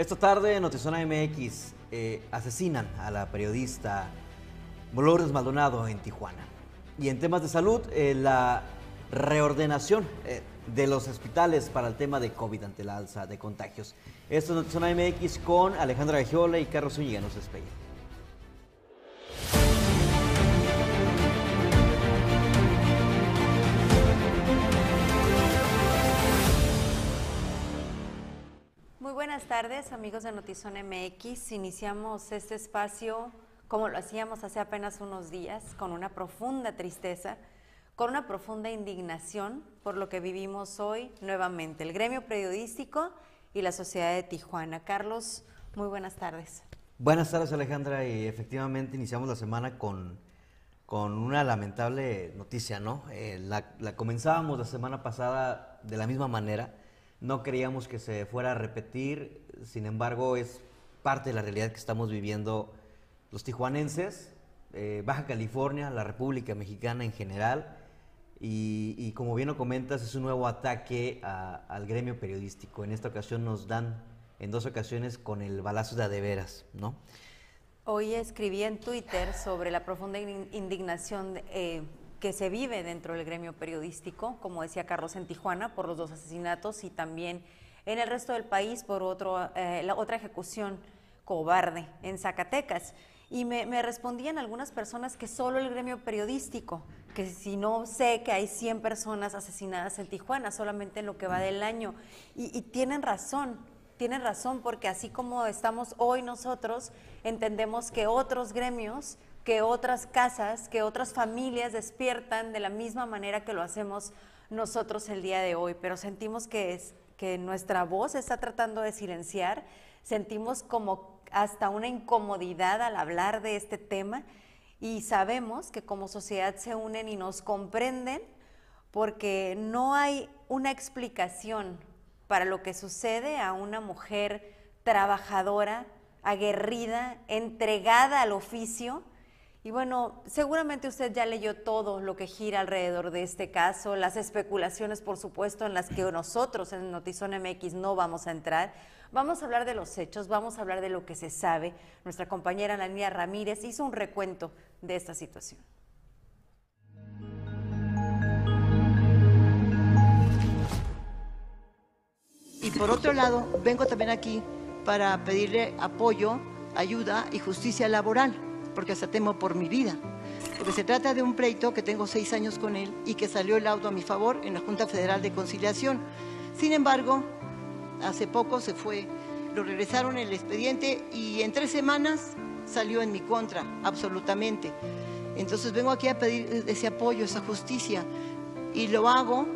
Esta tarde en Notizona MX eh, asesinan a la periodista Lourdes Maldonado en Tijuana. Y en temas de salud, eh, la reordenación eh, de los hospitales para el tema de COVID ante la alza de contagios. Esto es Notizona MX con Alejandra Gagiola y Carlos Zúñiga. Nos despedimos. Tardes, amigos de Notizón MX. Iniciamos este espacio como lo hacíamos hace apenas unos días, con una profunda tristeza, con una profunda indignación por lo que vivimos hoy nuevamente, el gremio periodístico y la sociedad de Tijuana. Carlos, muy buenas tardes. Buenas tardes, Alejandra, y efectivamente iniciamos la semana con, con una lamentable noticia, ¿no? Eh, la, la comenzábamos la semana pasada de la misma manera no creíamos que se fuera a repetir, sin embargo es parte de la realidad que estamos viviendo los tijuanenses, eh, Baja California, la República Mexicana en general, y, como bien lo comentas, es un nuevo ataque al gremio periodístico. En esta ocasión nos dan, en dos ocasiones, con el balazo de adeveras, ¿no? Hoy escribí en Twitter sobre la profunda indignación eh, que se vive dentro del gremio periodístico, como decía Carlos en Tijuana, por los dos asesinatos y también en el resto del país por otro, eh, la otra ejecución cobarde en Zacatecas. Y me, respondían algunas personas que solo el gremio periodístico, que si no sé que hay 100 personas asesinadas en Tijuana, solamente en lo que va del año. Y, y tienen razón, tienen razón, porque así como estamos hoy nosotros, entendemos que otros gremios que otras casas, que otras familias despiertan de la misma manera que lo hacemos nosotros el día de hoy, pero sentimos que, que nuestra voz está tratando de silenciar, sentimos como hasta una incomodidad al hablar de este tema y sabemos que como sociedad se unen y nos comprenden porque no hay una explicación para lo que sucede a una mujer trabajadora, aguerrida, entregada al oficio, y bueno, seguramente usted ya leyó todo lo que gira alrededor de este caso, las especulaciones, por supuesto, en las que nosotros en Notizón MX no vamos a entrar. Vamos a hablar de los hechos, vamos a hablar de lo que se sabe. Nuestra compañera Anania Ramírez hizo un recuento de esta situación. Y por otro lado, vengo también aquí para pedirle apoyo, ayuda y justicia laboral porque hasta temo por mi vida. Porque se trata de un pleito que tengo seis años con él y que salió el laudo a mi favor en la Junta Federal de Conciliación. Sin embargo, hace poco se fue, lo regresaron el expediente y en tres semanas salió en mi contra, absolutamente. Entonces vengo aquí a pedir ese apoyo, esa justicia y lo hago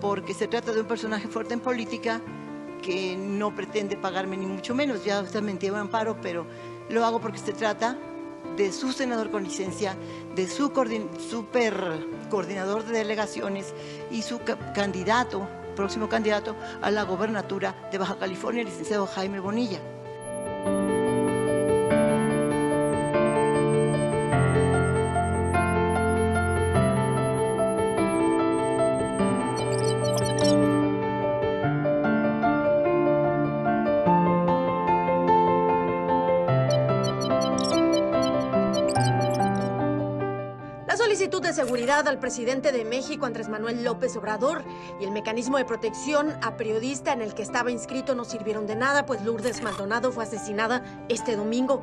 porque se trata de un personaje fuerte en política que no pretende pagarme ni mucho menos, ya me entiende amparo, pero lo hago porque se trata de su senador con licencia, de su super coordinador de delegaciones y su candidato, próximo candidato a la gobernatura de Baja California, el licenciado Jaime Bonilla. Seguridad al presidente de México, Andrés Manuel López Obrador, y el mecanismo de protección a periodista en el que estaba inscrito no sirvieron de nada, pues Lourdes Maldonado fue asesinada este domingo.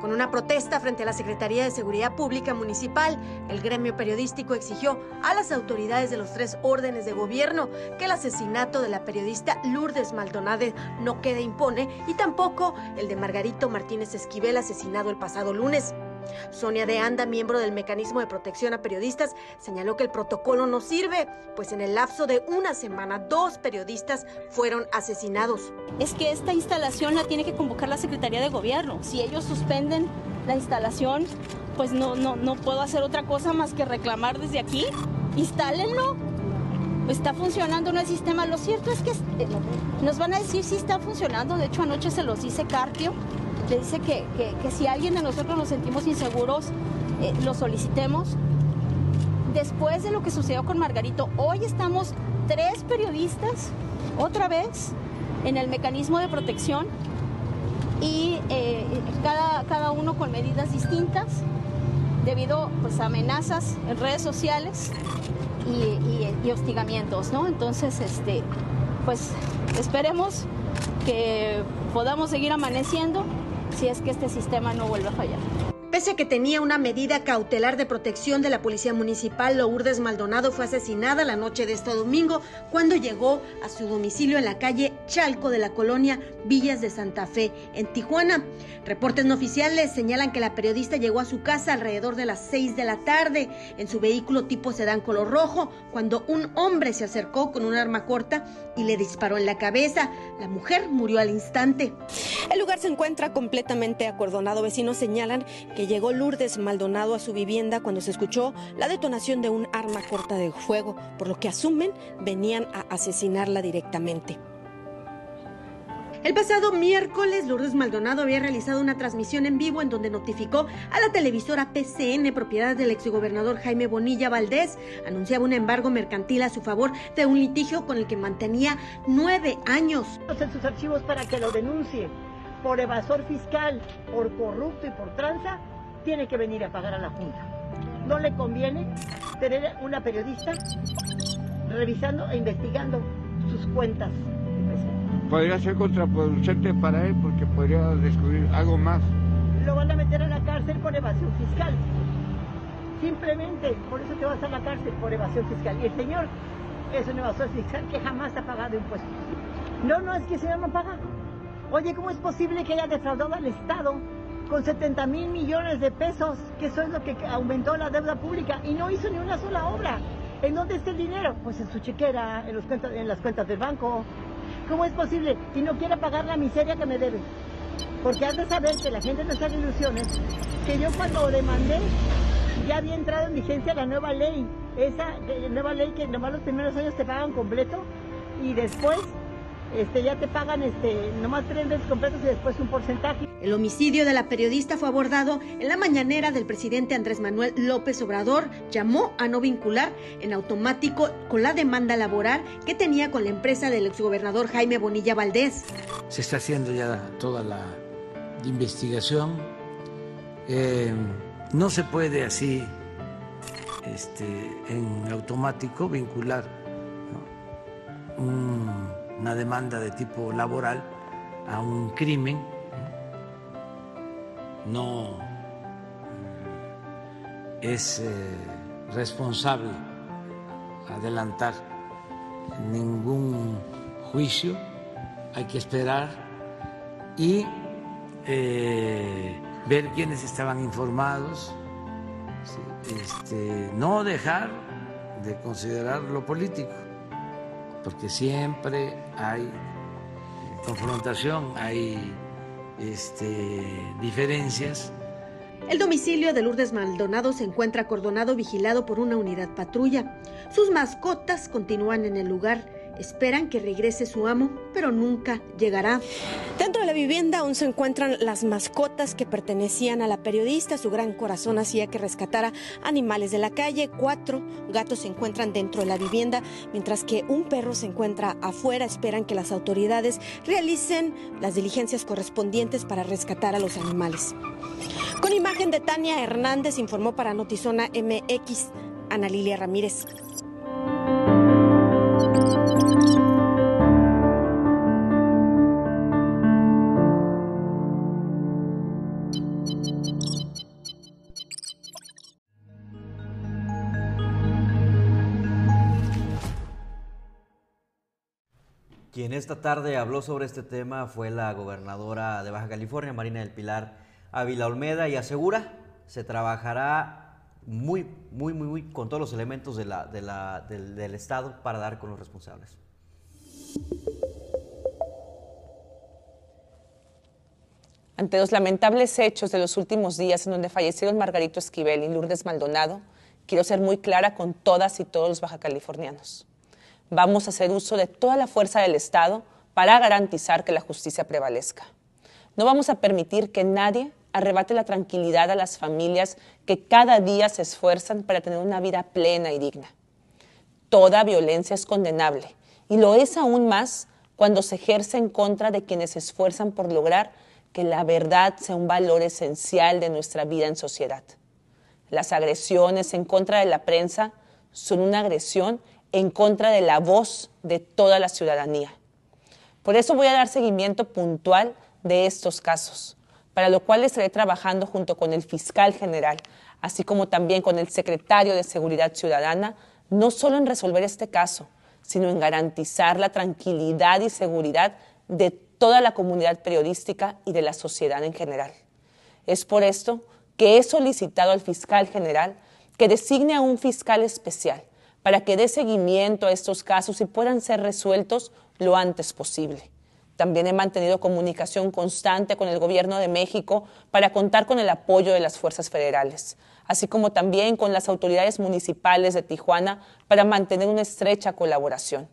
Con una protesta frente a la Secretaría de Seguridad Pública Municipal, el gremio periodístico exigió a las autoridades de los tres órdenes de gobierno que el asesinato de la periodista Lourdes Maldonado no quede impone y tampoco el de Margarito Martínez Esquivel asesinado el pasado lunes. Sonia de Anda, miembro del Mecanismo de Protección a Periodistas, señaló que el protocolo no sirve, pues en el lapso de una semana dos periodistas fueron asesinados. Es que esta instalación la tiene que convocar la Secretaría de Gobierno. Si ellos suspenden la instalación, pues no, no, no puedo hacer otra cosa más que reclamar desde aquí. Instálenlo. Está funcionando no el sistema. Lo cierto es que eh, nos van a decir si está funcionando. De hecho, anoche se los dice Carpio le dice que, si alguien de nosotros nos sentimos inseguros, eh, lo solicitemos. Después de lo que sucedió con Margarito, hoy estamos tres periodistas, otra vez, en el mecanismo de protección y eh, cada, cada uno con medidas distintas debido pues, a amenazas en redes sociales y, hostigamientos, ¿no? Entonces, este, pues esperemos que podamos seguir amaneciendo si es que este sistema no vuelve a fallar. Pese a que tenía una medida cautelar de protección de la Policía Municipal, Lourdes Maldonado fue asesinada la noche de este domingo cuando llegó a su domicilio en la calle Chalco de la colonia Villas de Santa Fe, en Tijuana. Reportes no oficiales señalan que la periodista llegó a su casa alrededor de las 6 de la tarde en su vehículo tipo sedán color rojo cuando un hombre se acercó con un arma corta y le disparó en la cabeza. La mujer murió al instante. El lugar se encuentra completamente acordonado. Vecinos señalan que llegó Lourdes Maldonado a su vivienda cuando se escuchó la detonación de un arma corta de fuego, por lo que asumen venían a asesinarla directamente. El pasado miércoles, Lourdes Maldonado había realizado una transmisión en vivo en donde notificó a la televisora PCN, propiedad del exgobernador Jaime Bonilla Valdés, anunciaba un embargo mercantil a su favor de un litigio con el que mantenía nueve años. En sus archivos para que lo denuncie por evasor fiscal, por corrupto y por tranza, tiene que venir a pagar a la Junta. No le conviene tener una periodista revisando e investigando sus cuentas. Podría ser contraproducente para él porque podría descubrir algo más. Lo van a meter a la cárcel por evasión fiscal. Simplemente, por eso te vas a la cárcel por evasión fiscal. Y el señor es un evasor fiscal que jamás ha pagado impuestos. No, no, es que el señor no paga. Oye, ¿cómo es posible que haya defraudado al Estado con 70 mil millones de pesos, que eso es lo que aumentó la deuda pública, y no hizo ni una sola obra? ¿En dónde está el dinero? Pues en su chequera, en, en las cuentas del banco. ¿Cómo es posible? Y no quiere pagar la miseria que me debe. Porque has de saber que la gente no está de ilusiones, que yo cuando demandé ya había entrado en vigencia la nueva ley, esa nueva ley que nomás los primeros años te pagan completo y después este, ya te pagan este, nomás tres veces completos y después un porcentaje. El homicidio de la periodista fue abordado en la mañanera del presidente Andrés Manuel López Obrador. Llamó a no vincular en automático con la demanda laboral que tenía con la empresa del exgobernador Jaime Bonilla Valdés. Se está haciendo ya toda la investigación. Eh, no se puede así este, en automático vincular una demanda de tipo laboral a un crimen, no es eh, responsable adelantar ningún juicio, hay que esperar y eh, ver quiénes estaban informados, este, no dejar de considerar lo político porque siempre hay confrontación, hay este, diferencias. El domicilio de Lourdes Maldonado se encuentra acordonado vigilado por una unidad patrulla. Sus mascotas continúan en el lugar Esperan que regrese su amo, pero nunca llegará. Dentro de la vivienda aún se encuentran las mascotas que pertenecían a la periodista. Su gran corazón hacía que rescatara animales de la calle. Cuatro gatos se encuentran dentro de la vivienda, mientras que un perro se encuentra afuera. Esperan que las autoridades realicen las diligencias correspondientes para rescatar a los animales. Con imagen de Tania Hernández, informó para Notizona MX Ana Lilia Ramírez. Esta tarde habló sobre este tema fue la gobernadora de Baja California, Marina del Pilar Ávila Olmeda, y asegura se trabajará muy, muy, muy, muy con todos los elementos del, del Estado para dar con los responsables. Ante los lamentables hechos de los últimos días en donde fallecieron Margarito Esquivel y Lourdes Maldonado, quiero ser muy clara con todas y todos los bajacalifornianos vamos a hacer uso de toda la fuerza del Estado para garantizar que la justicia prevalezca. No vamos a permitir que nadie arrebate la tranquilidad a las familias que cada día se esfuerzan para tener una vida plena y digna. Toda violencia es condenable y lo es aún más cuando se ejerce en contra de quienes se esfuerzan por lograr que la verdad sea un valor esencial de nuestra vida en sociedad. Las agresiones en contra de la prensa son una agresión en contra de la voz de toda la ciudadanía. Por eso voy a dar seguimiento puntual de estos casos, para lo cual estaré trabajando junto con el fiscal general, así como también con el secretario de Seguridad Ciudadana, no solo en resolver este caso, sino en garantizar la tranquilidad y seguridad de toda la comunidad periodística y de la sociedad en general. Es por esto que he solicitado al fiscal general que designe a un fiscal especial para que dé seguimiento a estos casos y puedan ser resueltos lo antes posible. También he mantenido comunicación constante con el Gobierno de México para contar con el apoyo de las fuerzas federales, así como también con las autoridades municipales de Tijuana para mantener una estrecha colaboración.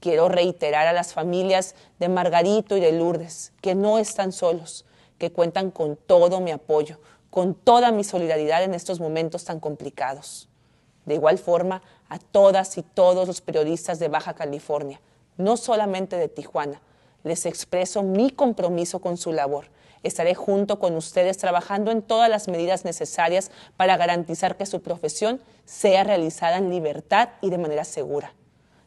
Quiero reiterar a las familias de Margarito y de Lourdes que no están solos, que cuentan con todo mi apoyo, con toda mi solidaridad en estos momentos tan complicados. De igual forma, a todas y todos los periodistas de Baja California, no solamente de Tijuana, les expreso mi compromiso con su labor. Estaré junto con ustedes trabajando en todas las medidas necesarias para garantizar que su profesión sea realizada en libertad y de manera segura.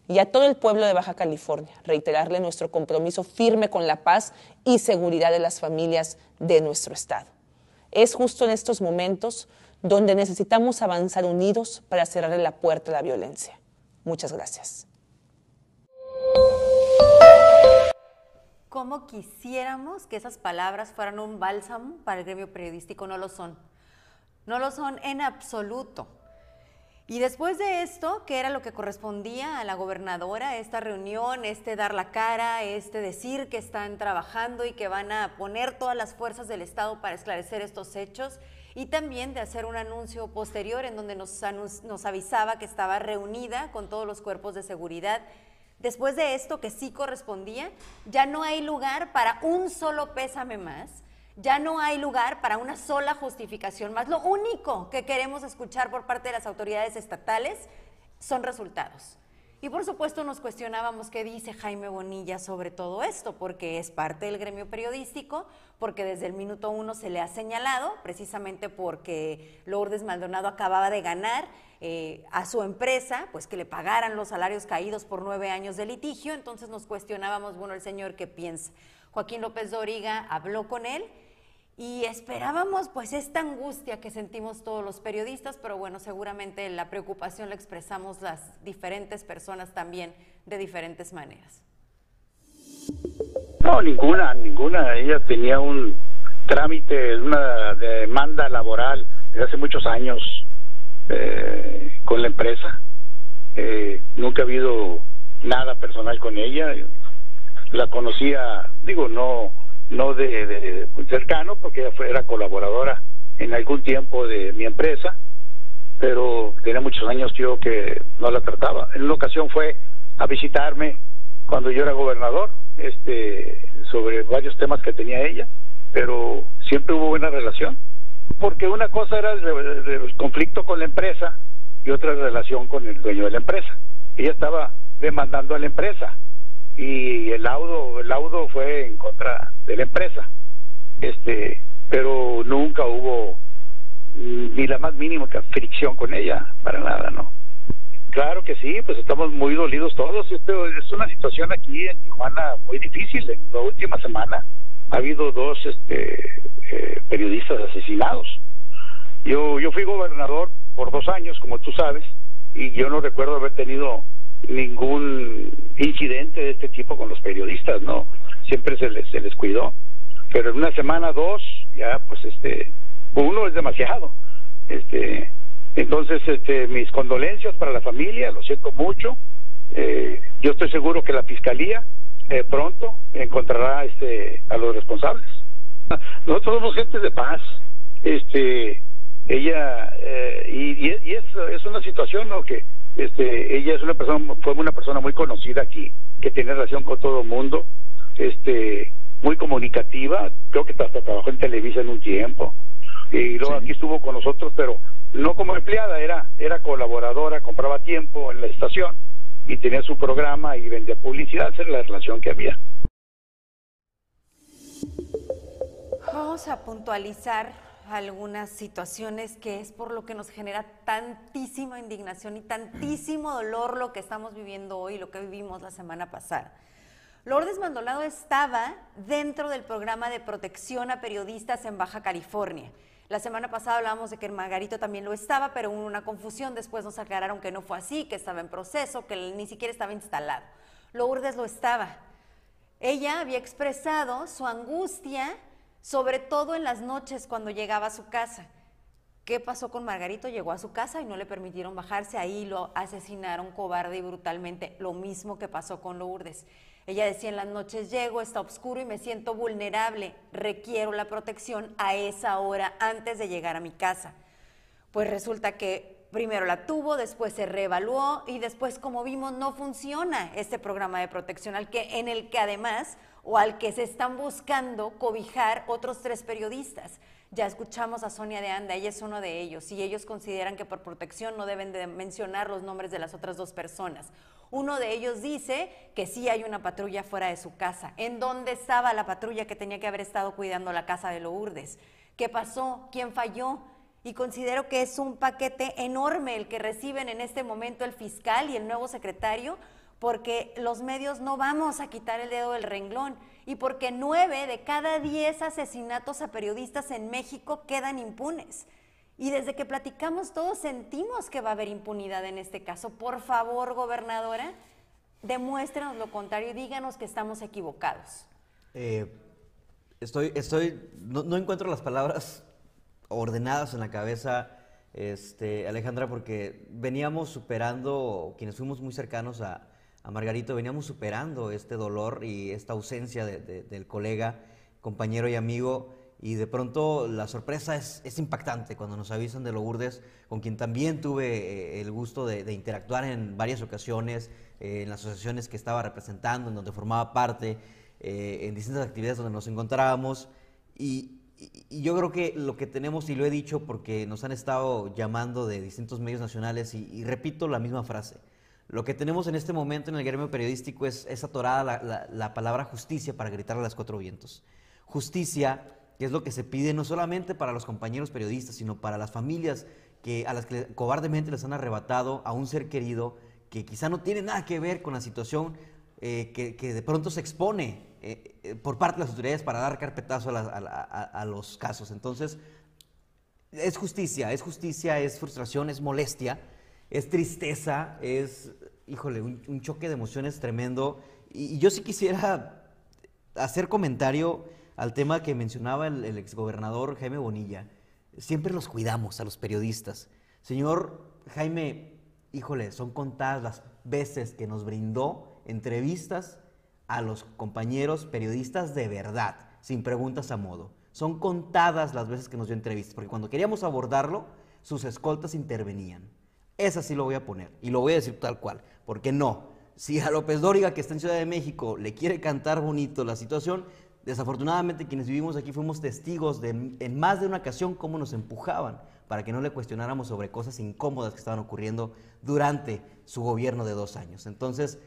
Y a todo el pueblo de Baja California, reiterarle nuestro compromiso firme con la paz y seguridad de las familias de nuestro Estado. Es justo en estos momentos donde necesitamos avanzar unidos para cerrarle la puerta a la violencia. Muchas gracias. ¿Cómo quisiéramos que esas palabras fueran un bálsamo para el gremio periodístico? No lo son. No lo son en absoluto. Y después de esto, que era lo que correspondía a la gobernadora, esta reunión, este dar la cara, este decir que están trabajando y que van a poner todas las fuerzas del Estado para esclarecer estos hechos, y también de hacer un anuncio posterior en donde nos, nos avisaba que estaba reunida con todos los cuerpos de seguridad Después de esto, que sí correspondía, ya no hay lugar para un solo pésame más, ya no hay lugar para una sola justificación más. Lo único que queremos escuchar por parte de las autoridades estatales son resultados. Y por supuesto nos cuestionábamos qué dice Jaime Bonilla sobre todo esto, porque es parte del gremio periodístico, porque desde el minuto uno se le ha señalado, precisamente porque Lourdes Maldonado acababa de ganar eh, a su empresa, pues que le pagaran los salarios caídos por nueve años de litigio, entonces nos cuestionábamos, bueno, el señor qué piensa. Joaquín López Doriga habló con él y esperábamos pues esta angustia que sentimos todos los periodistas, pero bueno, seguramente la preocupación la expresamos las diferentes personas también de diferentes maneras. No, ninguna, ninguna. Ella tenía un trámite, una demanda laboral desde hace muchos años eh, con la empresa. Eh, nunca ha habido nada personal con ella. La conocía, digo, no no de, cercano, porque ella fue, era colaboradora en algún tiempo de mi empresa, pero tenía muchos años yo que no la trataba. En una ocasión fue a visitarme cuando yo era gobernador, este, sobre varios temas que tenía ella, pero siempre hubo buena relación, porque una cosa era el conflicto con la empresa y otra relación con el dueño de la empresa. Ella estaba demandando a la empresa y el laudo el laudo fue en contra de la empresa. Este pero nunca hubo ni la más mínima fricción con ella para nada no claro que sí pues estamos muy dolidos todos. Es una situación aquí en Tijuana muy difícil. En la última semana ha habido dos este eh, periodistas asesinados. Yo yo fui gobernador por dos años como tú sabes y yo no recuerdo haber tenido ningún incidente de este tipo con los periodistas, ¿no? Siempre se les, se les cuidó. Pero en una semana, dos, ya pues este, uno es demasiado. Este, entonces, este, mis condolencias para la familia, lo siento mucho. Eh, yo estoy seguro que la fiscalía eh, pronto encontrará este, a los responsables. Nosotros somos gente de paz. Este, ella, eh, y, y, es, es una situación ¿no? que este, ella es una persona, fue una persona muy conocida aquí, que tiene relación con todo el mundo, este, muy comunicativa, creo que hasta trabajó en Televisa en un tiempo, y luego aquí estuvo con nosotros, pero no como empleada, era, era colaboradora, compraba tiempo en la estación y tenía su programa y vendía publicidad, esa era la relación que había. Vamos a puntualizar algunas situaciones que es por lo que nos genera tantísima indignación y tantísimo dolor lo que estamos viviendo hoy, lo que vivimos la semana pasada. Lourdes Mandolado estaba dentro del programa de protección a periodistas en Baja California. La semana pasada hablábamos de que Margarito también lo estaba, pero hubo una confusión. Después nos aclararon que no fue así, que estaba en proceso, que ni siquiera estaba instalado. Lourdes lo estaba. Ella había expresado su angustia, sobre todo en las noches cuando llegaba a su casa. ¿Qué pasó con Margarito? Llegó a su casa y no le permitieron bajarse. Ahí lo asesinaron cobarde y brutalmente. Lo mismo que pasó con Lourdes. Ella decía, en las noches llego, está oscuro y me siento vulnerable, requiero la protección a esa hora antes de llegar a mi casa. Pues resulta que primero la tuvo, después se reevaluó y después, como vimos, no funciona este programa de protección al que, en el que además o al que se están buscando cobijar otros tres periodistas. Ya escuchamos a Sonia de Anda, ella es uno de ellos, y ellos consideran que por protección no deben de mencionar los nombres de las otras dos personas. Uno de ellos dice que sí hay una patrulla fuera de su casa. ¿En dónde estaba la patrulla que tenía que haber estado cuidando la casa de Lourdes? ¿Qué pasó? ¿Quién falló? Y considero que es un paquete enorme el que reciben en este momento el fiscal y el nuevo secretario, porque los medios no vamos a quitar el dedo del renglón y porque nueve de cada diez asesinatos a periodistas en México quedan impunes. Y desde que platicamos todos sentimos que va a haber impunidad en este caso. Por favor, gobernadora, demuéstrenos lo contrario y díganos que estamos equivocados. Eh, estoy, estoy, no, encuentro las palabras ordenadas en la cabeza, este, Alejandra, porque veníamos superando, quienes fuimos muy cercanos a, Margarito, veníamos superando este dolor y esta ausencia del colega, compañero y amigo y de pronto la sorpresa es, impactante cuando nos avisan de Lourdes, con quien también tuve eh, el gusto de, interactuar en varias ocasiones, eh, en las asociaciones que estaba representando, en donde formaba parte, eh, en distintas actividades donde nos encontrábamos. Y, yo creo que lo que tenemos, y lo he dicho porque nos han estado llamando de distintos medios nacionales, y, repito la misma frase, lo que tenemos en este momento en el gremio periodístico es, es atorada la, la palabra justicia para gritar a las cuatro vientos. Justicia que es lo que se pide no solamente para los compañeros periodistas, sino para las familias que, a las que cobardemente les han arrebatado a un ser querido que quizá no tiene nada que ver con la situación eh, que, de pronto se expone eh, eh, por parte de las autoridades para dar carpetazo a, los casos. Entonces, es justicia, es justicia, es frustración, es molestia, es tristeza, es, híjole, un, choque de emociones tremendo. Y, yo sí quisiera hacer comentario al tema que mencionaba el, exgobernador Jaime Bonilla. Siempre los cuidamos a los periodistas. Señor Jaime, híjole, son contadas las veces que nos brindó entrevistas a los compañeros periodistas de verdad, sin preguntas a modo. Son contadas las veces que nos dio entrevistas, porque cuando queríamos abordarlo, sus escoltas intervenían. Esa sí lo voy a poner y lo voy a decir tal cual, porque no. Si a López Dóriga, que está en Ciudad de México, le quiere cantar bonito la situación, Desafortunadamente quienes vivimos aquí fuimos testigos de en más de una ocasión cómo nos empujaban para que no le cuestionáramos sobre cosas incómodas que estaban ocurriendo durante su gobierno de dos años. Entonces,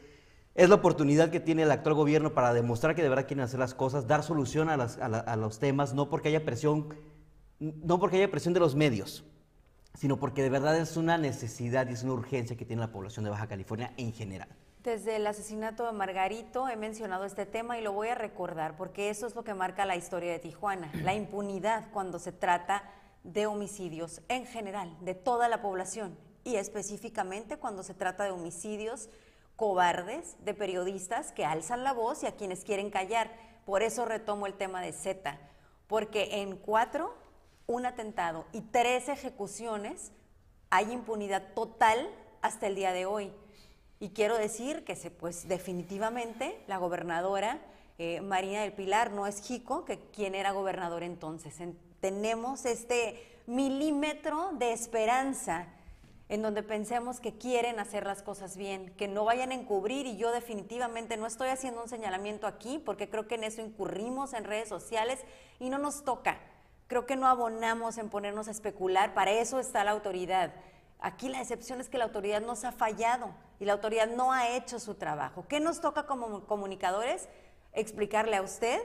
es la oportunidad que tiene el actual gobierno para demostrar que de verdad quieren hacer las cosas, dar solución a, a los temas, no porque haya presión, no porque haya presión de los medios, sino porque de verdad es una necesidad y es una urgencia que tiene la población de Baja California en general. Desde el asesinato de Margarito he mencionado este tema y lo voy a recordar porque eso es lo que marca la historia de Tijuana, la impunidad cuando se trata de homicidios en general, de toda la población y específicamente cuando se trata de homicidios cobardes de periodistas que alzan la voz y a quienes quieren callar. Por eso retomo el tema de Z, porque en cuatro, un atentado y tres ejecuciones hay impunidad total hasta el día de hoy. Y quiero decir que se, pues definitivamente la gobernadora eh, Marina del Pilar no es Jico, que quien era gobernador entonces. tenemos este milímetro de esperanza en donde pensemos que quieren hacer las cosas bien, que no vayan a encubrir y yo definitivamente no estoy haciendo un señalamiento aquí porque creo que en eso incurrimos en redes sociales y no nos toca. Creo que no abonamos en ponernos a especular, para eso está la autoridad. Aquí la excepción es que la autoridad nos ha fallado y la autoridad no ha hecho su trabajo. ¿Qué nos toca como comunicadores? Explicarle a usted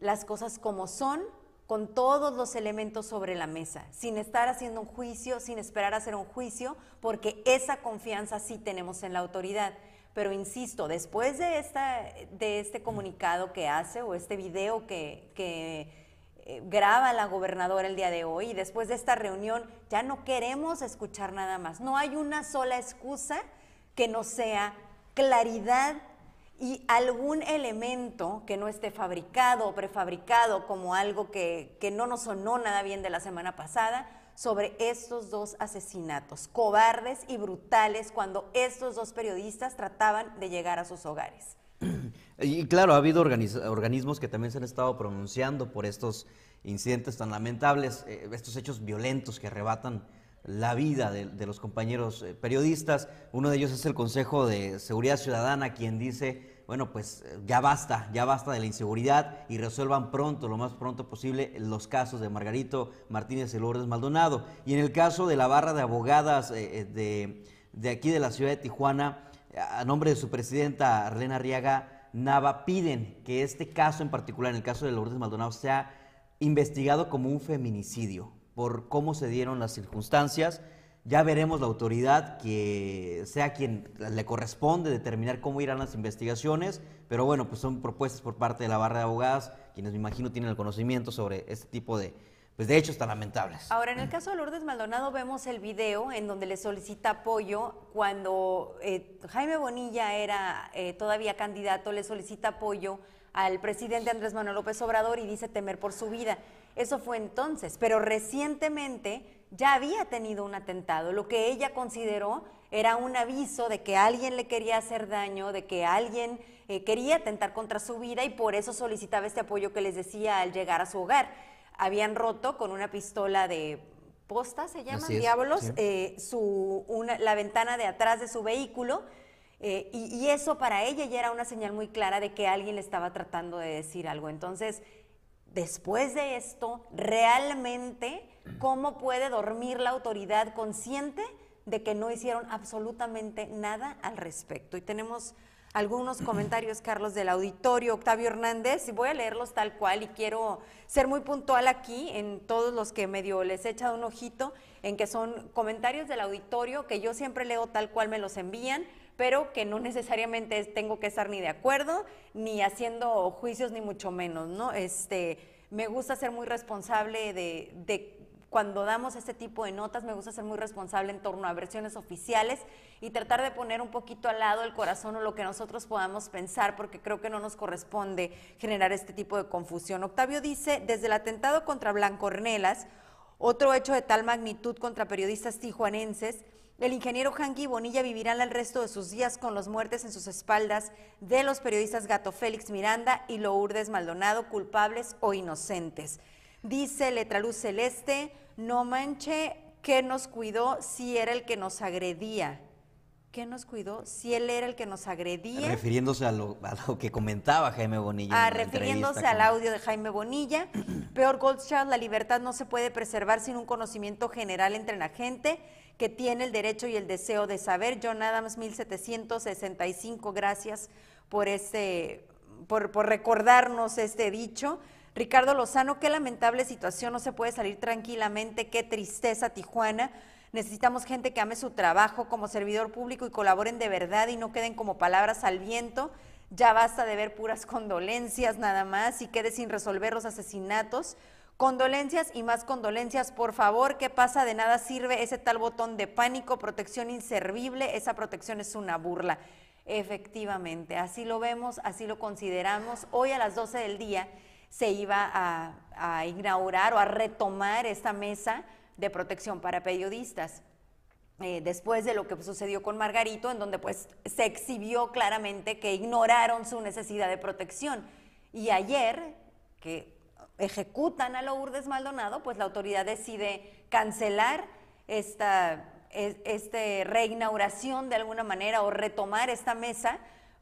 las cosas como son, con todos los elementos sobre la mesa, sin estar haciendo un juicio, sin esperar a hacer un juicio, porque esa confianza sí tenemos en la autoridad. Pero insisto, después de, esta, de este comunicado que hace o este video que, que eh, graba la gobernadora el día de hoy y después de esta reunión ya no queremos escuchar nada más. No hay una sola excusa que no sea claridad y algún elemento que no esté fabricado o prefabricado como algo que, que no nos sonó nada bien de la semana pasada sobre estos dos asesinatos, cobardes y brutales, cuando estos dos periodistas trataban de llegar a sus hogares. Y claro, ha habido organismos que también se han estado pronunciando por estos incidentes tan lamentables, eh, estos hechos violentos que arrebatan la vida de, los compañeros eh, periodistas. Uno de ellos es el Consejo de Seguridad Ciudadana, quien dice, bueno, pues ya basta, ya basta de la inseguridad y resuelvan pronto, lo más pronto posible, los casos de Margarito Martínez y Lourdes Maldonado. Y en el caso de la barra de abogadas eh, de, de, aquí de la ciudad de Tijuana, a nombre de su presidenta Arlena Arriaga Nava, piden que este caso en particular, en el caso de Lourdes Maldonado, sea investigado como un feminicidio por cómo se dieron las circunstancias. Ya veremos la autoridad que sea quien le corresponde determinar cómo irán las investigaciones, pero bueno, pues son propuestas por parte de la barra de abogadas, quienes me imagino tienen el conocimiento sobre este tipo de, pues de hechos tan lamentables. Ahora, en el caso de Lourdes Maldonado vemos el video en donde le solicita apoyo cuando eh, Jaime Bonilla era eh, todavía candidato, le solicita apoyo al presidente Andrés Manuel López Obrador y dice temer por su vida. Eso fue entonces, pero recientemente ya había tenido un atentado. Lo que ella consideró era un aviso de que alguien le quería hacer daño, de que alguien eh, quería atentar contra su vida y por eso solicitaba este apoyo que les decía al llegar a su hogar. Habían roto con una pistola de posta, se llaman, diablos, eh, su, la ventana de atrás de su vehículo. Eh, y, y, eso para ella ya era una señal muy clara de que alguien le estaba tratando de decir algo. Entonces, después de esto, realmente, ¿cómo puede dormir la autoridad consciente de que no hicieron absolutamente nada al respecto? Y tenemos algunos comentarios, Carlos, del auditorio, Octavio Hernández, y voy a leerlos tal cual y quiero ser muy puntual aquí en todos los que medio les he echado un ojito, en que son comentarios del auditorio que yo siempre leo tal cual me los envían, pero que no necesariamente tengo que estar ni de acuerdo, ni haciendo juicios, ni mucho menos, ¿no? Este, me gusta ser muy responsable de, de cuando damos este tipo de notas, me gusta ser muy responsable en torno a versiones oficiales y tratar de poner un poquito al lado el corazón o lo que nosotros podamos pensar, porque creo que no nos corresponde generar este tipo de confusión. Octavio dice, desde el atentado contra Blanco Ornelas, otro hecho de tal magnitud contra periodistas tijuanenses, el ingeniero Hanky Bonilla vivirá el resto de sus días con los muertes en sus espaldas de los periodistas Gato Félix Miranda y Lourdes Maldonado, culpables o inocentes. Dice Letraluz Celeste, no manche, que nos cuidó si era el que nos agredía? ¿Qué nos cuidó? Si él era el que nos agredía. Refiriéndose a lo, que comentaba Jaime Bonilla. Ah, refiriéndose al audio de Jaime Bonilla. Peor Goldschad, la libertad no se puede preservar sin un conocimiento general entre la gente que tiene el derecho y el deseo de saber. John Adams, 1765, gracias por, este, por, por recordarnos este dicho. Ricardo Lozano, qué lamentable situación, no se puede salir tranquilamente, qué tristeza Tijuana. Necesitamos gente que ame su trabajo como servidor público y colaboren de verdad y no queden como palabras al viento. Ya basta de ver puras condolencias nada más y quede sin resolver los asesinatos. Condolencias y más condolencias, por favor. ¿Qué pasa? De nada sirve ese tal botón de pánico, protección inservible. Esa protección es una burla. Efectivamente, así lo vemos, así lo consideramos. Hoy a las 12 del día se iba a, inaugurar o a retomar esta mesa de protección para periodistas. Eh, después de lo que sucedió con Margarito, en donde pues se exhibió claramente que ignoraron su necesidad de protección. Y ayer, que ejecutan a Lourdes Maldonado, pues la autoridad decide cancelar esta este, reinauguración de alguna manera o retomar esta mesa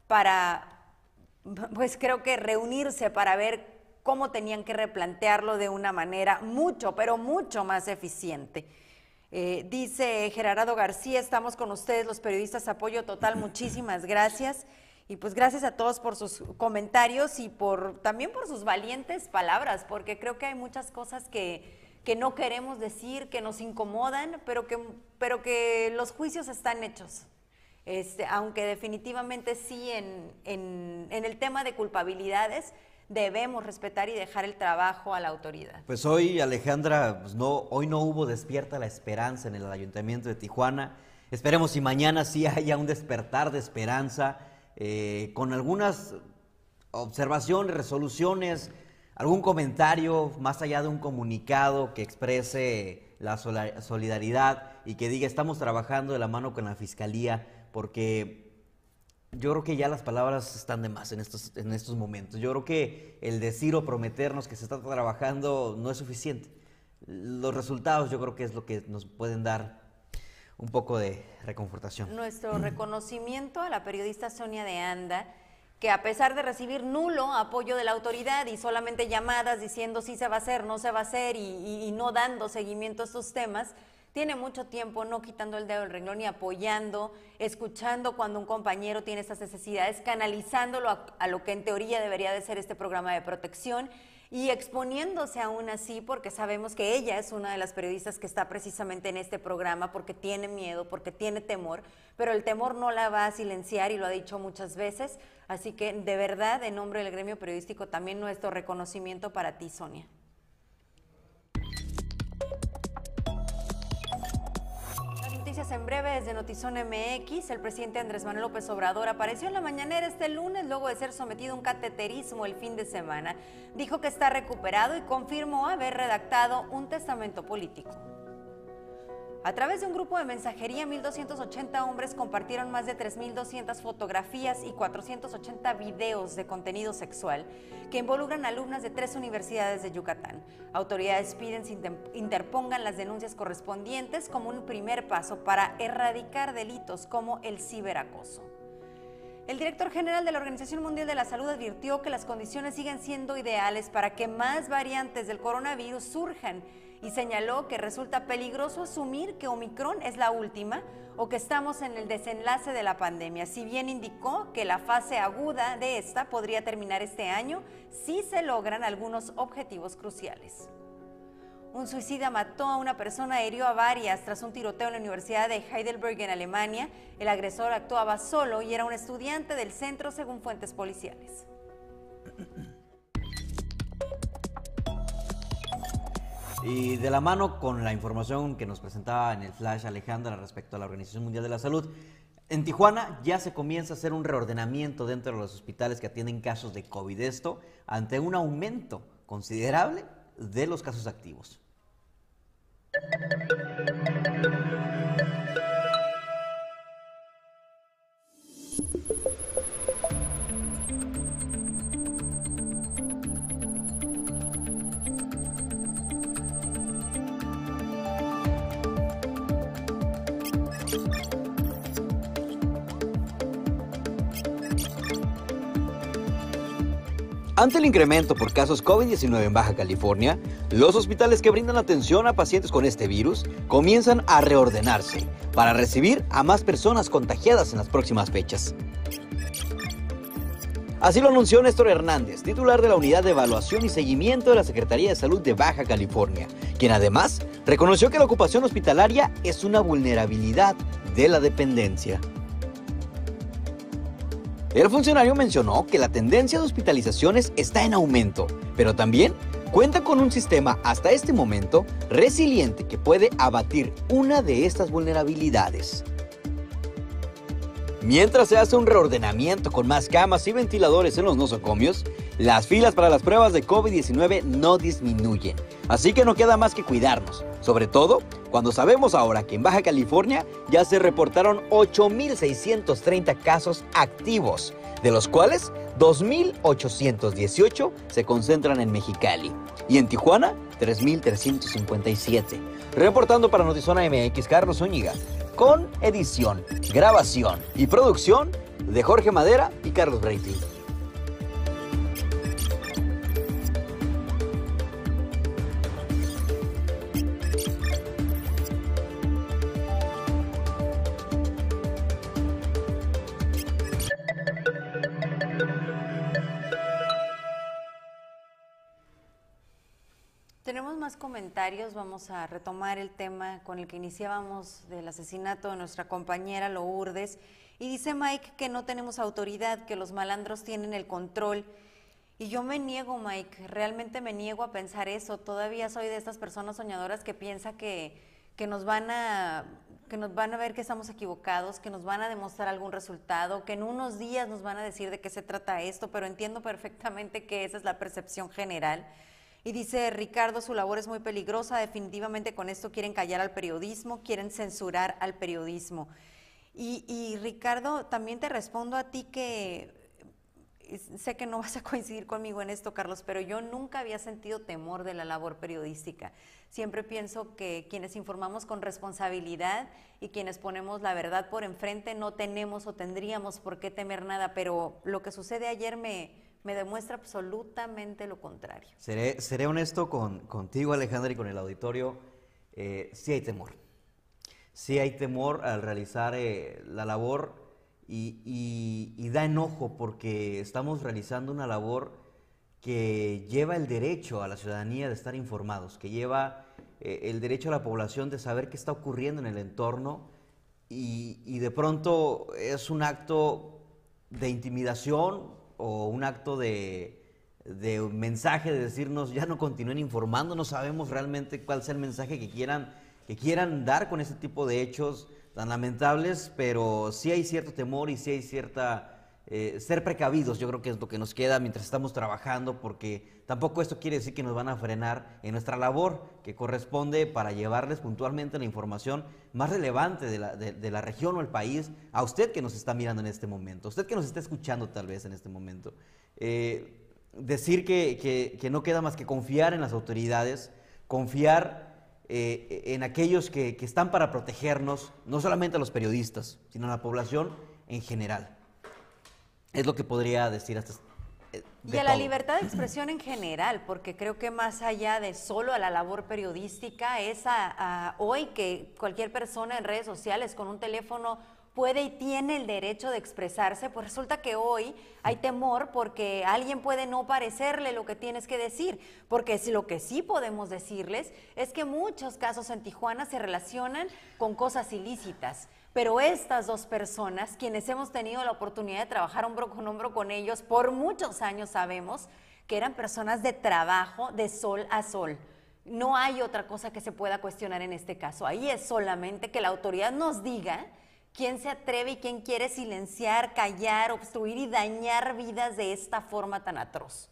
para, pues creo que reunirse para ver cómo tenían que replantearlo de una manera mucho, pero mucho más eficiente. Eh, dice Gerardo García, estamos con ustedes los periodistas, apoyo total, muchísimas gracias. Y pues gracias a todos por sus comentarios y por también por sus valientes palabras, porque creo que hay muchas cosas que, que no queremos decir, que nos incomodan, pero que, pero que los juicios están hechos. Este, aunque definitivamente sí en, en, en el tema de culpabilidades debemos respetar y dejar el trabajo a la autoridad. Pues hoy, Alejandra, pues no, hoy no hubo despierta la esperanza en el Ayuntamiento de Tijuana. Esperemos si mañana sí haya un despertar de esperanza eh, con algunas observaciones, resoluciones, algún comentario más allá de un comunicado que exprese la solidaridad y que diga estamos trabajando de la mano con la Fiscalía porque yo creo que ya las palabras están de más en estos, en estos momentos. Yo creo que el decir o prometernos que se está trabajando no es suficiente. Los resultados yo creo que es lo que nos pueden dar un poco de reconfortación. Nuestro reconocimiento a la periodista Sonia de Anda, que a pesar de recibir nulo apoyo de la autoridad y solamente llamadas diciendo sí se va a hacer, no se va a hacer y, no dando seguimiento a estos temas, tiene mucho tiempo no quitando el dedo del renglón y apoyando, escuchando cuando un compañero tiene estas necesidades, canalizándolo a lo que en teoría debería de ser este programa de protección y exponiéndose aún así porque sabemos que ella es una de las periodistas que está precisamente en este programa porque tiene miedo, porque tiene temor, pero el temor no la va a silenciar y lo ha dicho muchas veces. Así que de verdad, en nombre del gremio periodístico, también nuestro reconocimiento para ti, Sonia. En breve desde Notizón MX. El presidente Andrés Manuel López Obrador apareció en la mañanera este lunes luego de ser sometido a un cateterismo el fin de semana. Dijo que está recuperado y confirmó haber redactado un testamento político. A través de un grupo de mensajería, 1.280 hombres compartieron más de 3.200 fotografías y 480 videos de contenido sexual que involucran alumnas de tres universidades de Yucatán. Autoridades piden se interpongan las denuncias correspondientes como un primer paso para erradicar delitos como el ciberacoso. El director general de la Organización Mundial de la Salud advirtió que las condiciones siguen siendo ideales para que más variantes del coronavirus surjan y señaló que resulta peligroso asumir que Omicron es la última o que estamos en el desenlace de la pandemia, si bien indicó que la fase aguda de esta podría terminar este año si se logran algunos objetivos cruciales. Un suicida mató a una persona, hirió a varias tras un tiroteo en la Universidad de Heidelberg en Alemania. El agresor actuaba solo y era un estudiante del centro según fuentes policiales. Y de la mano con la información que nos presentaba en el flash Alejandra respecto a la Organización Mundial de la Salud, en Tijuana ya se comienza a hacer un reordenamiento dentro de los hospitales que atienden casos de COVID. Esto ante un aumento considerable de los casos activos. Ante el incremento por casos COVID-19 en Baja California, los hospitales que brindan atención a pacientes con este virus comienzan a reordenarse para recibir a más personas contagiadas en las próximas fechas. Así lo anunció Néstor Hernández, titular de la Unidad de Evaluación y Seguimiento de la Secretaría de Salud de Baja California, quien además reconoció que la ocupación hospitalaria es una vulnerabilidad de la dependencia. El funcionario mencionó que la tendencia de hospitalizaciones está en aumento, pero también cuenta con un sistema hasta este momento resiliente que puede abatir una de estas vulnerabilidades. Mientras se hace un reordenamiento con más camas y ventiladores en los nosocomios, las filas para las pruebas de COVID-19 no disminuyen. Así que no queda más que cuidarnos, sobre todo cuando sabemos ahora que en Baja California ya se reportaron 8.630 casos activos, de los cuales 2.818 se concentran en Mexicali y en Tijuana 3.357. Reportando para Notizona MX, Carlos Zúñiga, con edición, grabación y producción de Jorge Madera y Carlos Brady. Comentarios, vamos a retomar el tema con el que iniciábamos del asesinato de nuestra compañera Lourdes. Y dice Mike que no tenemos autoridad, que los malandros tienen el control. Y yo me niego, Mike, realmente me niego a pensar eso. Todavía soy de estas personas soñadoras que piensa que, que nos van a que nos van a ver que estamos equivocados, que nos van a demostrar algún resultado, que en unos días nos van a decir de qué se trata esto, pero entiendo perfectamente que esa es la percepción general. Y dice Ricardo, su labor es muy peligrosa, definitivamente con esto quieren callar al periodismo, quieren censurar al periodismo. Y, Ricardo, también te respondo a ti que sé que no vas a coincidir conmigo en esto, Carlos, pero yo nunca había sentido temor de la labor periodística. Siempre pienso que quienes informamos con responsabilidad y quienes ponemos la verdad por enfrente no tenemos o tendríamos por qué temer nada, pero lo que sucede ayer me, me demuestra absolutamente lo contrario. Seré, honesto con, contigo, Alejandra, y con el auditorio. Eh, sí hay temor. Sí hay temor al realizar eh, la labor y, da enojo porque estamos realizando una labor que lleva el derecho a la ciudadanía de estar informados, que lleva eh, el derecho a la población de saber qué está ocurriendo en el entorno y de pronto es un acto de intimidación o un acto de, de mensaje de decirnos ya no continúen informando, no sabemos realmente cuál es el mensaje que quieran, que quieran dar con este tipo de hechos tan lamentables, pero sí hay cierto temor y sí hay cierta... Eh, ser precavidos, yo creo que es lo que nos queda mientras estamos trabajando, porque tampoco esto quiere decir que nos van a frenar en nuestra labor, que corresponde para llevarles puntualmente la información más relevante de la, de, la región o el país a usted que nos está mirando en este momento, a usted que nos está escuchando tal vez en este momento. Eh, decir que, que, no queda más que confiar en las autoridades, confiar eh, en aquellos que, que, están para protegernos, no solamente a los periodistas, sino a la población en general. Es lo que podría decir hasta... Eh, y a la libertad de expresión en general, porque creo que más allá de solo a la labor periodística, es a, a hoy que cualquier persona en redes sociales con un teléfono puede y tiene el derecho de expresarse, pues resulta que hoy hay temor porque alguien puede no parecerle lo que tienes que decir, porque lo que sí podemos decirles es que muchos casos en Tijuana se relacionan con cosas ilícitas. Pero estas dos personas, quienes hemos tenido la oportunidad de trabajar hombro con hombro con ellos por muchos años, sabemos que eran personas de trabajo de sol a sol. No hay otra cosa que se pueda cuestionar en este caso. Ahí es solamente que la autoridad nos diga ¿Quién se atreve y quién quiere silenciar, callar, obstruir y dañar vidas de esta forma tan atroz?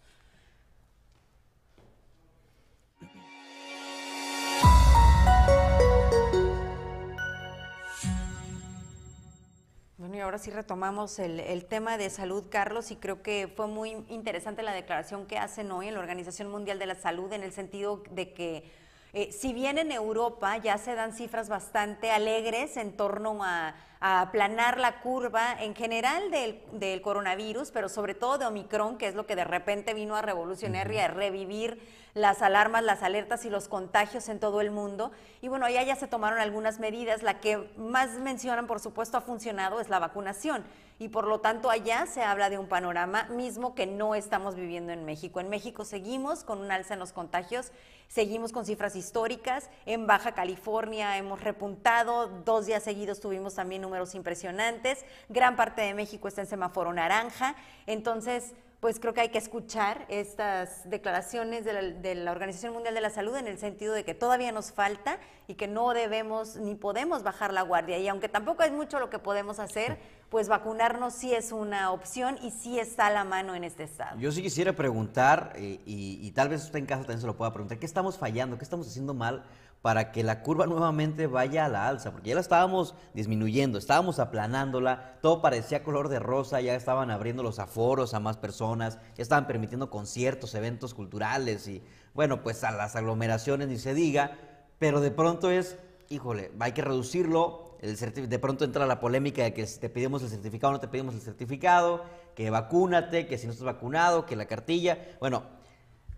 Bueno, y ahora sí retomamos el, tema de salud, Carlos, y creo que fue muy interesante la declaración que hacen hoy en la Organización Mundial de la Salud en el sentido de que eh, si bien en Europa ya se dan cifras bastante alegres en torno a, aplanar la curva en general del, coronavirus, pero sobre todo de Omicron, que es lo que de repente vino a revolucionar y a revivir las alarmas, las alertas y los contagios en todo el mundo. Y bueno, allá ya se tomaron algunas medidas. La que más mencionan, por supuesto, ha funcionado es la vacunación. Y por lo tanto, allá se habla de un panorama mismo que no estamos viviendo en México. En México seguimos con un alza en los contagios, seguimos con cifras históricas. En Baja California hemos repuntado, dos días seguidos tuvimos también números impresionantes. Gran parte de México está en semáforo naranja. Entonces, pues creo que hay que escuchar estas declaraciones de la, Organización Mundial de la Salud en el sentido de que todavía nos falta y que no debemos ni podemos bajar la guardia. Y aunque tampoco es mucho lo que podemos hacer, pues vacunarnos sí es una opción y sí está a la mano en este estado. Yo sí quisiera preguntar, eh, y, y tal vez usted en casa también se lo pueda preguntar, ¿qué estamos fallando? ¿Qué estamos haciendo mal? Para que la curva nuevamente vaya a la alza, porque ya la estábamos disminuyendo, estábamos aplanándola, todo parecía color de rosa, ya estaban abriendo los aforos a más personas, ya estaban permitiendo conciertos, eventos culturales y bueno, pues a las aglomeraciones ni se diga, pero de pronto es, híjole, hay que reducirlo, el de pronto entra la polémica de que si te pedimos el certificado o no te pedimos el certificado, que vacúnate, que si no estás vacunado, que la cartilla, bueno,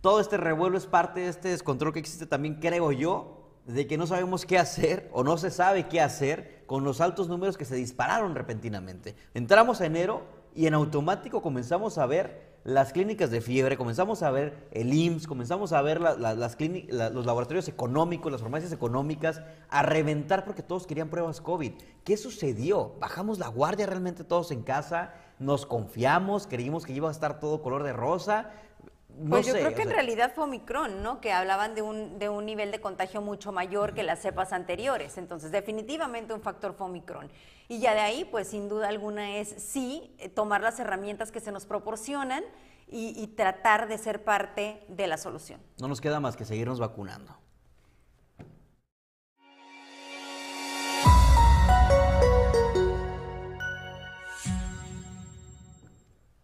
todo este revuelo es parte de este descontrol que existe también, creo yo, de que no sabemos qué hacer o no se sabe qué hacer con los altos números que se dispararon repentinamente. Entramos a enero y en automático comenzamos a ver las clínicas de fiebre, comenzamos a ver el IMSS, comenzamos a ver la- la- las la- los laboratorios económicos, las farmacias económicas, a reventar porque todos querían pruebas COVID. ¿Qué sucedió? ¿Bajamos la guardia realmente todos en casa? ¿Nos confiamos? ¿Creímos que iba a estar todo color de rosa? No Pues yo sé, creo que en sea, realidad fue Omicron, ¿no? Que hablaban de un, de un nivel de contagio mucho mayor que las cepas anteriores. Entonces, definitivamente un factor fue Omicron. Y ya de ahí, pues sin duda alguna es sí eh, tomar las herramientas que se nos proporcionan y, y tratar de ser parte de la solución. No nos queda más que seguirnos vacunando.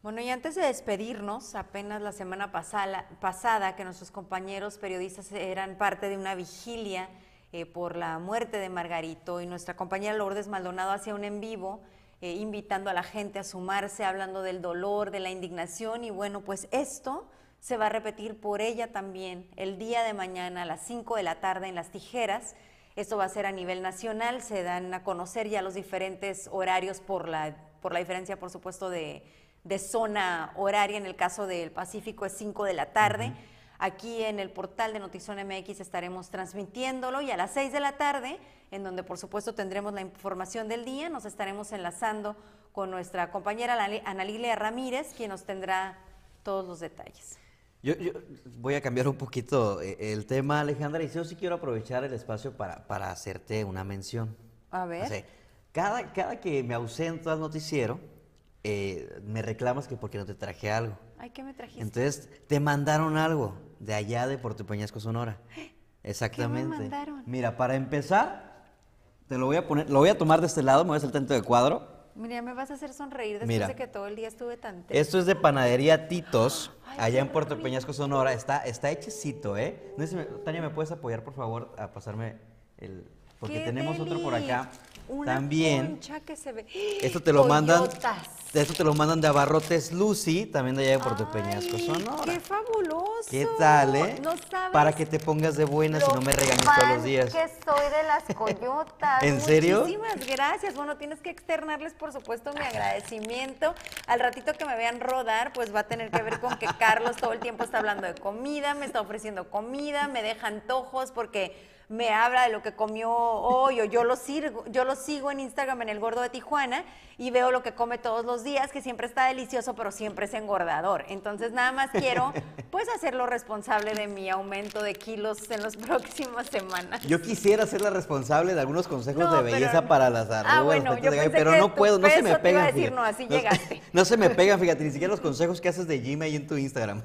Bueno, y antes de despedirnos, apenas la semana pasada, que nuestros compañeros periodistas eran parte de una vigilia eh, por la muerte de Margarito y nuestra compañera Lourdes Maldonado hacía un en vivo eh, invitando a la gente a sumarse, hablando del dolor, de la indignación y bueno, pues esto se va a repetir por ella también el día de mañana a las 5 de la tarde en Las Tijeras. Esto va a ser a nivel nacional, se dan a conocer ya los diferentes horarios por la, por la diferencia, por supuesto, de, de zona horaria. En el caso del Pacífico es 5 de la tarde. Aquí en el portal de Notizón MX estaremos transmitiéndolo y a las 6 de la tarde, en donde por supuesto tendremos la información del día, nos estaremos enlazando con nuestra compañera Ana- Ana Lilia Ramírez, quien nos tendrá todos los detalles. Yo, yo voy a cambiar un poquito eh, el tema, Alejandra, y yo sí quiero aprovechar el espacio para, para hacerte una mención. A ver. O sea, cada, cada que me ausento al noticiero, eh, me reclamas que porque no te traje algo. Ay, ¿qué me trajiste? Entonces, te mandaron algo de allá de Puerto Peñasco, Sonora. Exactamente. mandaron? Mira, para empezar, te lo voy a poner, lo voy a tomar de este lado, me voy a hacer tanto de cuadro. Mira, me vas a hacer sonreír después Mira. de que todo el día estuve tan triste. Esto es de Panadería Titos, allá en Puerto Peñasco, Sonora. Está, está hechecito, ¿eh? No sé si me- Tania, ¿me puedes apoyar, por favor, a pasarme el... Porque ¡Qué tenemos otro por acá. Una También, que se ve. esto te lo mandan... Esto te lo mandan de Abarrotes Lucy, también de allá de Puerto Peñasco, Sonora. ¡Qué fabuloso! ¿Qué tal, eh? No sabes Para que te pongas de buenas y no me regañes todos los días. que soy de las coyotas. ¿En serio? Muchísimas gracias. Bueno, tienes que externarles, por supuesto, mi agradecimiento. Al ratito que me vean rodar, pues va a tener que ver con que Carlos todo el tiempo está hablando de comida, me está ofreciendo comida, me deja antojos porque me habla de lo que comió hoy o yo lo sigo, yo lo sigo en Instagram en el Gordo de Tijuana y veo lo que come todos los días, que siempre está delicioso, pero siempre es engordador. Entonces nada más quiero pues hacerlo responsable de mi aumento de kilos en las próximas semanas. Yo quisiera ser la responsable de algunos consejos No, de belleza para las arrugas, Ah, bueno, yo pensé pero que no puedo, no se me peso te iba a pegan. decir, fíjate. no, así No- llegaste. No se me pegan, fíjate, ni siquiera los consejos que haces de gym ahí en tu Instagram.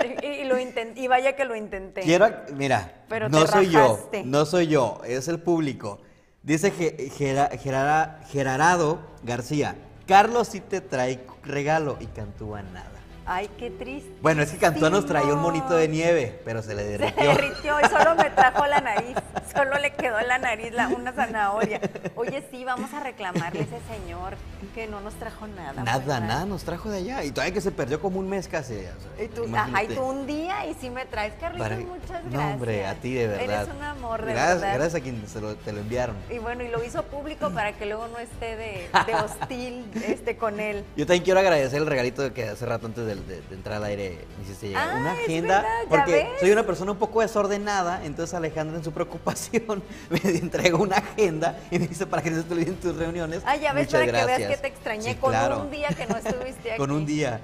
Sí, lo y vaya que lo intenté. Quiero, mira, Pero no soy yo, no soy yo, es el público. Dice Ge- Gera- Gerara- Gerardo García, Carlos sí te trae regalo y Cantúa nada. Ay, qué triste. Bueno, es que Cantúa nos traía un monito de nieve, pero se le Se derritió. derritió y solo me trajo la nariz. Solo le quedó en la nariz la, una zanahoria. Oye, sí, vamos a reclamarle a ese señor que no nos trajo nada. Nada, ¿verdad? nada nos trajo de allá. Y todavía que se perdió como un mes casi. o sea, Y tú, ajá, y tú un día y sí me traes, Carlitos, Para- muchas gracias. No, hombre, a ti de verdad. Eres un amor, de gracias, verdad. Gracias a quien se lo- te lo enviaron. Y bueno, y lo hizo público para que luego no esté de, de hostil este, con él. Yo también quiero agradecer el regalito que hace rato antes de, de- de entrar al aire hiciste llegar. Ah, una agenda, verdad, ¿ya porque ves? soy una persona un poco desordenada, entonces Alejandra en su preocupación me entregó una agenda y me dice para que no se te olviden tus reuniones. Ah, ya ves, Muchas para que veas gracias. que te extrañé Sí, con claro. un día que no estuviste aquí. Con un día.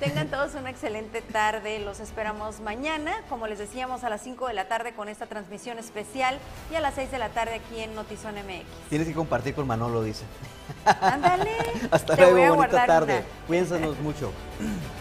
Tengan todos una excelente tarde. Los esperamos mañana, como les decíamos, a las 5 de la tarde con esta transmisión especial y a las 6 de la tarde aquí en Notizón MX. Tienes que compartir con Manolo, dice. Ándale. Hasta Te luego, bonita tarde. una. Cuídense mucho.